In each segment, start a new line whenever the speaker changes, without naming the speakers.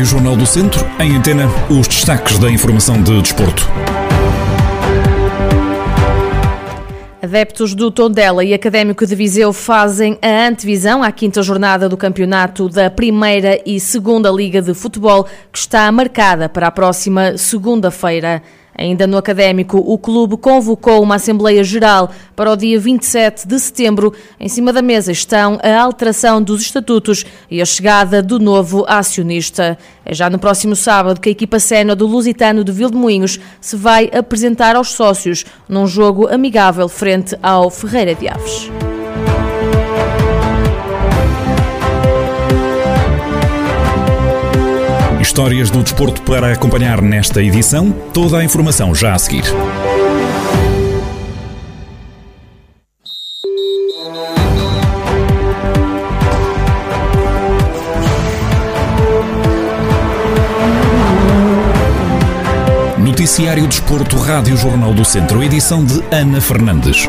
Rádio Jornal do Centro, em antena, os destaques da informação de desporto.
Adeptos do Tondela e Académico de Viseu fazem a antevisão à quinta jornada do campeonato da Primeira e Segunda Liga de Futebol, que está marcada para a próxima segunda-feira. Ainda no académico, o clube convocou uma Assembleia Geral para o dia 27 de setembro. Em cima da mesa estão a alteração dos estatutos e a chegada do novo acionista. É já no próximo sábado que a equipa sénior do Lusitano de Vildemoinhos se vai apresentar aos sócios num jogo amigável frente ao Ferreira de Aves.
Histórias do desporto para acompanhar nesta edição. Toda a informação já a seguir. Noticiário Desporto, Rádio Jornal do Centro, edição de Ana Fernandes.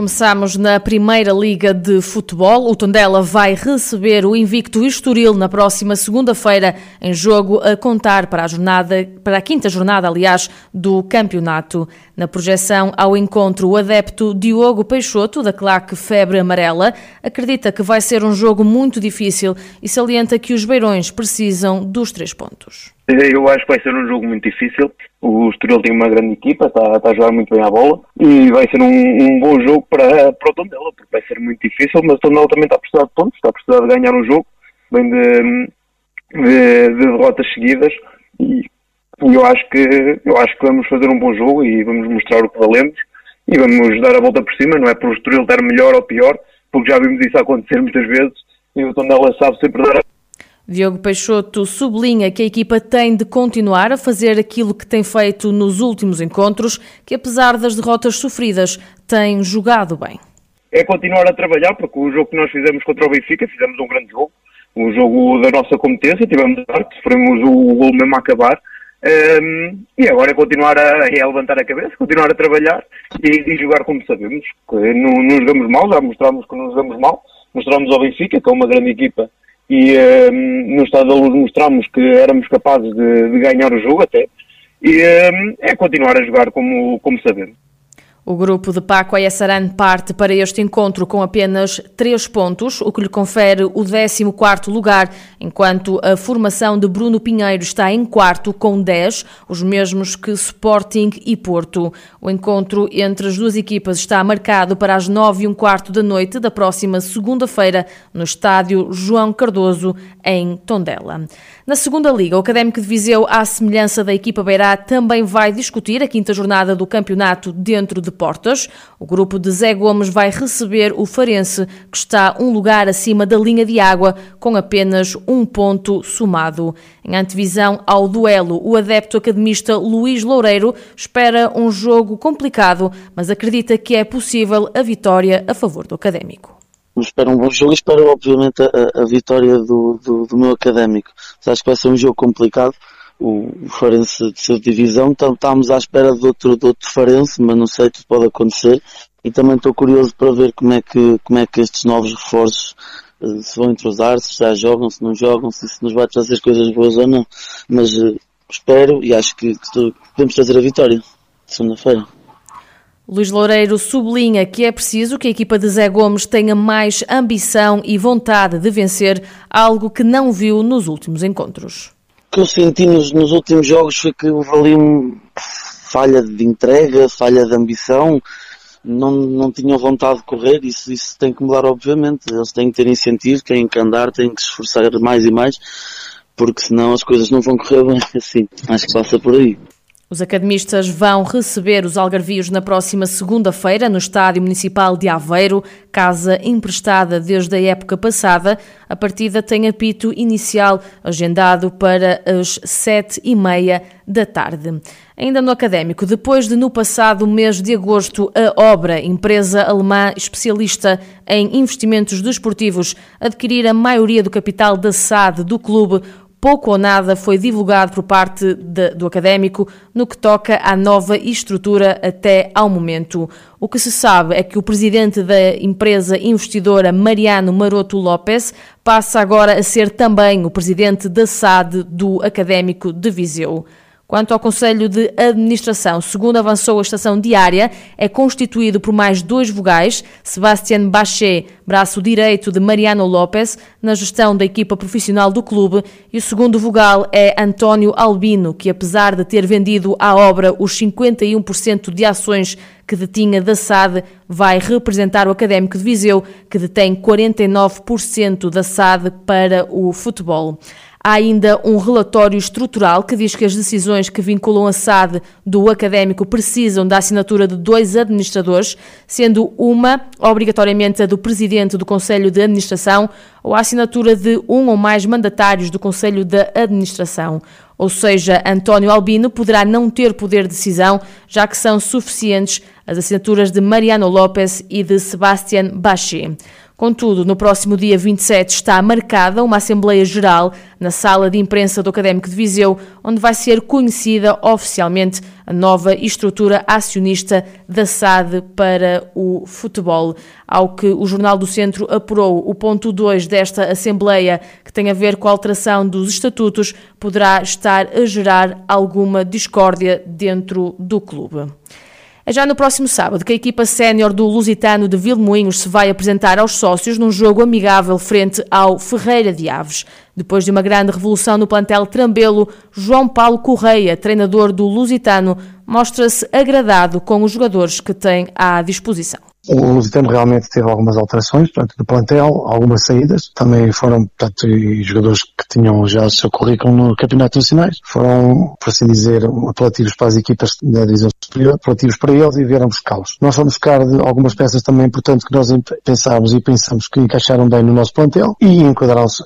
Começamos na Primeira Liga de Futebol. O Tondela vai receber o invicto Estoril na próxima segunda-feira em jogo a contar para a jornada, para a quinta jornada, aliás, do campeonato. Na projeção ao encontro, o adepto Diogo Peixoto, da claque Febre Amarela, acredita que vai ser um jogo muito difícil e salienta que os beirões precisam dos três pontos.
Eu acho que vai ser um jogo muito difícil. O Estoril tem uma grande equipa, está, está a jogar muito bem a bola e vai ser um, um, bom jogo para, para o Tondela, porque vai ser muito difícil, mas o Tondela também está a precisar de pontos, está a precisar de ganhar um jogo, vem de, de, de derrotas seguidas e eu acho que eu acho que vamos fazer um bom jogo e vamos mostrar o que valemos e vamos dar a volta por cima, não é por o Estoril estar melhor ou pior, porque já vimos isso acontecer muitas vezes e o Tondela sabe sempre dar a
Diogo Peixoto sublinha que a equipa tem de continuar a fazer aquilo que tem feito nos últimos encontros, que apesar das derrotas sofridas, tem jogado bem.
É continuar a trabalhar, porque o jogo que nós fizemos contra o Benfica, fizemos um grande jogo, um jogo da nossa competência, tivemos sorte, sofremos o gol mesmo a acabar, um, e agora é continuar a, é levantar a cabeça, continuar a trabalhar e, e jogar como sabemos, que não, não jogamos mal, já mostramos que não jogamos mal, mostramos ao Benfica, que é uma grande equipa e um, no Estado da Luz mostramos que éramos capazes de, de ganhar o jogo até, e um, é continuar a jogar como, como sabemos.
O grupo de Paco Ayasaran parte para este encontro com apenas 3 pontos, o que lhe confere o 14º lugar, enquanto a formação de Bruno Pinheiro está em quarto com 10, os mesmos que Sporting e Porto. O encontro entre as duas equipas está marcado para as 9 e um quarto da noite da próxima segunda-feira no estádio João Cardoso, em Tondela. Na segunda liga, o Académico de Viseu, à semelhança da equipa Beirá, também vai discutir a quinta jornada do campeonato dentro de portas. O grupo de Zé Gomes vai receber o Farense, que está um lugar acima da linha de água, com apenas um ponto somado. Em antevisão ao duelo, o adepto academista Luís Loureiro espera um jogo complicado, mas acredita que é possível a vitória a favor do Académico
espero um bom jogo e espero obviamente a, a vitória do, do, do, meu académico. Acho que vai ser um jogo complicado. O, o Farense de sua divisão, então, estamos à espera de outro, de outro Farense, mas não sei, tudo pode acontecer. E também estou curioso para ver como é que, como é que estes novos reforços uh, se vão entrosar, se já jogam, se não jogam, se, se nos vai trazer coisas boas ou não. Mas uh, espero e acho que, que podemos trazer a vitória segunda-feira.
Luís Loureiro sublinha que é preciso que a equipa de Zé Gomes tenha mais ambição e vontade de vencer, algo que não viu nos últimos encontros.
O que eu senti nos, nos últimos jogos foi que houve ali falha de entrega, falha de ambição, não, não tinham vontade de correr, isso, isso tem que mudar obviamente, eles têm que ter incentivo, têm que andar, têm que se esforçar mais e mais, porque senão as coisas não vão correr bem assim, acho que passa por aí.
Os academistas vão receber os algarvios na próxima segunda-feira no Estádio Municipal de Aveiro, casa emprestada desde a época passada. A partida tem apito inicial agendado para as sete e meia da tarde. Ainda no académico, depois de no passado mês de agosto a Obra, empresa alemã especialista em investimentos desportivos, adquirir a maioria do capital da SAD do clube, pouco ou nada foi divulgado por parte de, do académico no que toca à nova estrutura até ao momento. O que se sabe é que o presidente da empresa investidora Mariano Maroto Lopes passa agora a ser também o presidente da SAD do Académico de Viseu. Quanto ao Conselho de Administração, segundo avançou a estação diária, é constituído por mais dois vogais, Sebastián Bachet, braço direito de Mariano López, na gestão da equipa profissional do clube, e o segundo vogal é António Albino, que apesar de ter vendido à obra os 51% de ações que detinha da SAD, vai representar o Académico de Viseu, que detém 49% da SAD para o futebol. Há ainda um relatório estrutural que diz que as decisões que vinculam a SAD do académico precisam da assinatura de dois administradores, sendo uma obrigatoriamente a do presidente do Conselho de Administração ou a assinatura de um ou mais mandatários do Conselho de Administração. Ou seja, António Albino poderá não ter poder de decisão, já que são suficientes as assinaturas de Mariano López e de Sebastián Bachet. Contudo, no próximo dia 27 está marcada uma Assembleia Geral na sala de imprensa do Académico de Viseu, onde vai ser conhecida oficialmente a nova estrutura acionista da SAD para o futebol. Ao que o Jornal do Centro apurou, o ponto 2 desta Assembleia, que tem a ver com a alteração dos estatutos, poderá estar a gerar alguma discórdia dentro do clube. É já no próximo sábado que a equipa sénior do Lusitano de Vilmoinhos se vai apresentar aos sócios num jogo amigável frente ao Ferreira de Aves. Depois de uma grande revolução no plantel Trambelo, João Paulo Correia, treinador do Lusitano, mostra-se agradado com os jogadores que tem à disposição.
O Lusitano realmente teve algumas alterações, portanto, do plantel, algumas saídas. Também foram, portanto, jogadores que tinham já o seu currículo no Campeonato Nacionais. Foram, por assim dizer, apelativos para as equipas da divisão superior, apelativos para eles e vieram buscá-los. Nós fomos buscar algumas peças também importantes que nós pensámos e pensamos que encaixaram bem no nosso plantel e enquadram-se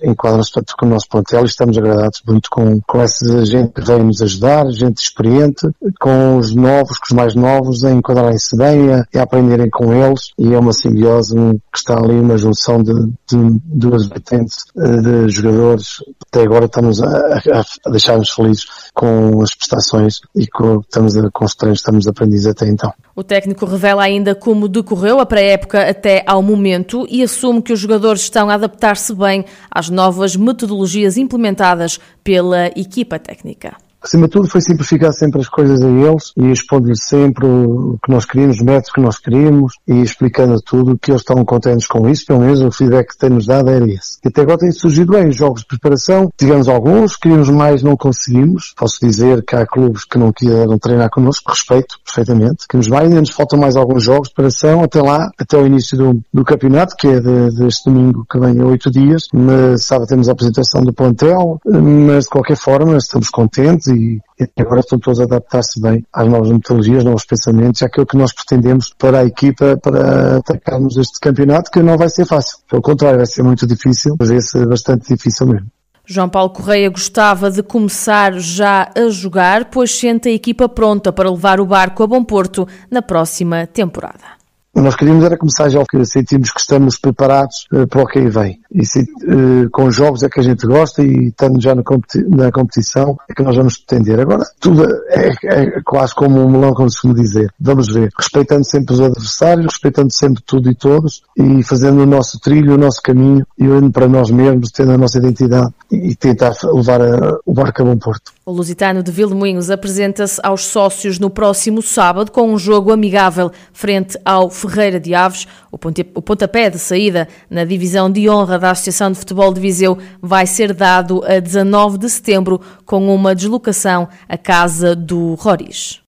com o nosso plantel e estamos agradados muito com, com essa gente que veio nos ajudar, gente experiente, com os novos, com os mais novos, a enquadrarem-se bem, a, a aprenderem com eles e é uma simbiose que está ali uma junção de, de duas vertentes eh, de jogadores. Até agora estamos a, a deixar-nos felizes com as prestações e com, estamos a, com os treinos estamos aprendidos até então.
O técnico revela ainda como decorreu a pré-época até ao momento e assume que os jogadores estão a adaptar-se bem às novas metodologias implementadas pela equipa técnica
acima de tudo foi simplificar sempre as coisas a eles e expondo-lhes sempre o que nós queríamos, os métodos que nós queríamos e explicando tudo que eles estão contentes com isso, pelo menos o feedback que tem-nos dado era esse. E até agora tem surgido bem os jogos de preparação, tivemos alguns, queríamos mais, não conseguimos. Posso dizer que há clubes que não quiseram treinar connosco, respeito perfeitamente. Queremos mais, ainda nos faltam mais alguns jogos de preparação até lá, até o início do, do campeonato, que é de, deste domingo que vem a oito dias, mas sabe, temos a apresentação do plantel, mas de qualquer forma estamos contentes e, agora estão todos a adaptar-se bem às novas metodologias, novos pensamentos, aquilo que nós pretendemos para a equipa para atacarmos este campeonato, que não vai ser fácil. Pelo contrário, vai ser muito difícil, mas esse é bastante difícil mesmo.
João Paulo Correia gostava de começar já a jogar, pois sente a equipa pronta para levar o barco a Bom Porto na próxima temporada.
Nós queríamos era começar já que sentimos que estamos preparados uh, para o que aí vem. E se, uh, com jogos é que a gente gosta e estando já na, competi na competição é que nós vamos pretender. Agora, tudo é, é, quase como um melão, como se costuma dizer. Vamos ver. Respeitando sempre os adversários, respeitando sempre tudo e todos e fazendo o nosso trilho, o nosso caminho e olhando para nós mesmos, tendo a nossa identidade e tentar levar a, o barco a bom porto.
O Lusitano de Vilmoinhos apresenta-se aos sócios no próximo sábado com um jogo amigável frente ao Ferreira de Aves. O pontapé de saída na divisão de honra da Associação de Futebol de Viseu vai ser dado a 19 de setembro com uma deslocação à casa do Roriz.